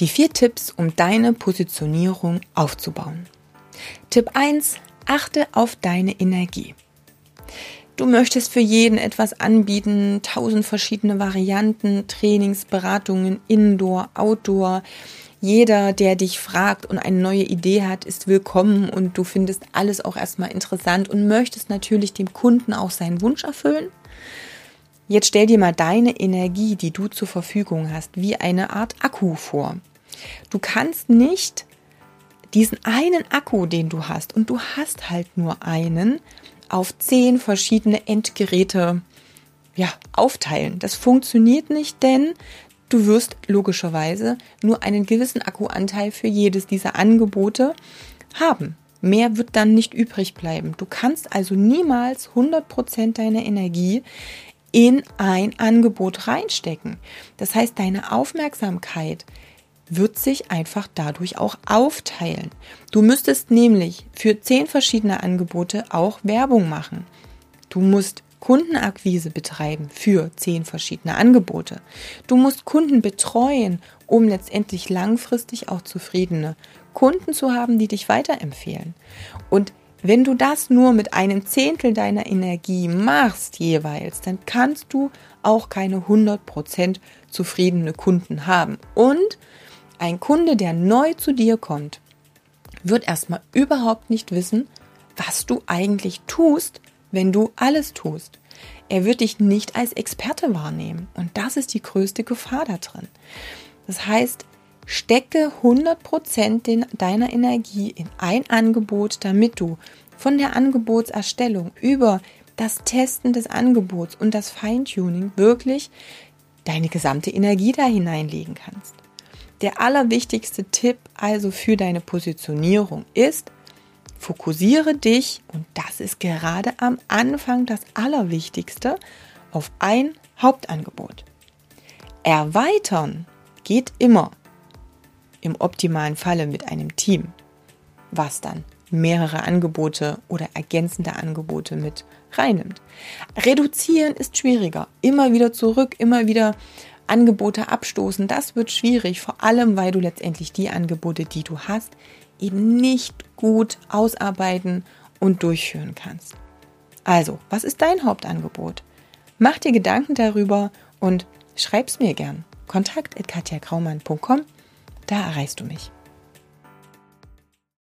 Die vier Tipps, um deine Positionierung aufzubauen. Tipp 1. Achte auf deine Energie. Du möchtest für jeden etwas anbieten, tausend verschiedene Varianten, Trainings, Beratungen, Indoor, Outdoor. Jeder, der dich fragt und eine neue Idee hat, ist willkommen und du findest alles auch erstmal interessant und möchtest natürlich dem Kunden auch seinen Wunsch erfüllen. Jetzt stell dir mal deine Energie, die du zur Verfügung hast, wie eine Art Akku vor. Du kannst nicht diesen einen Akku, den du hast, und du hast halt nur einen, auf zehn verschiedene Endgeräte ja, aufteilen. Das funktioniert nicht, denn du wirst logischerweise nur einen gewissen Akkuanteil für jedes dieser Angebote haben. Mehr wird dann nicht übrig bleiben. Du kannst also niemals 100% deiner Energie in ein Angebot reinstecken. Das heißt, deine Aufmerksamkeit wird sich einfach dadurch auch aufteilen. Du müsstest nämlich für zehn verschiedene Angebote auch Werbung machen. Du musst Kundenakquise betreiben für zehn verschiedene Angebote. Du musst Kunden betreuen, um letztendlich langfristig auch zufriedene Kunden zu haben, die dich weiterempfehlen. Und wenn du das nur mit einem Zehntel deiner Energie machst jeweils, dann kannst du auch keine 100% zufriedene Kunden haben. Und ein Kunde, der neu zu dir kommt, wird erstmal überhaupt nicht wissen, was du eigentlich tust, wenn du alles tust. Er wird dich nicht als Experte wahrnehmen. Und das ist die größte Gefahr da drin. Das heißt, stecke 100% deiner Energie in ein Angebot, damit du von der Angebotserstellung über das Testen des Angebots und das Feintuning wirklich deine gesamte Energie da hineinlegen kannst. Der allerwichtigste Tipp also für deine Positionierung ist, fokussiere dich, und das ist gerade am Anfang das Allerwichtigste, auf ein Hauptangebot. Erweitern geht immer, im optimalen Falle mit einem Team, was dann mehrere Angebote oder ergänzende Angebote mit reinnimmt. Reduzieren ist schwieriger. Immer wieder zurück, immer wieder Angebote abstoßen, das wird schwierig, vor allem weil du letztendlich die Angebote, die du hast, eben nicht gut ausarbeiten und durchführen kannst. Also, was ist dein Hauptangebot? Mach dir Gedanken darüber und schreib's mir gern. Kontakt at katjakraumann.com, da erreichst du mich.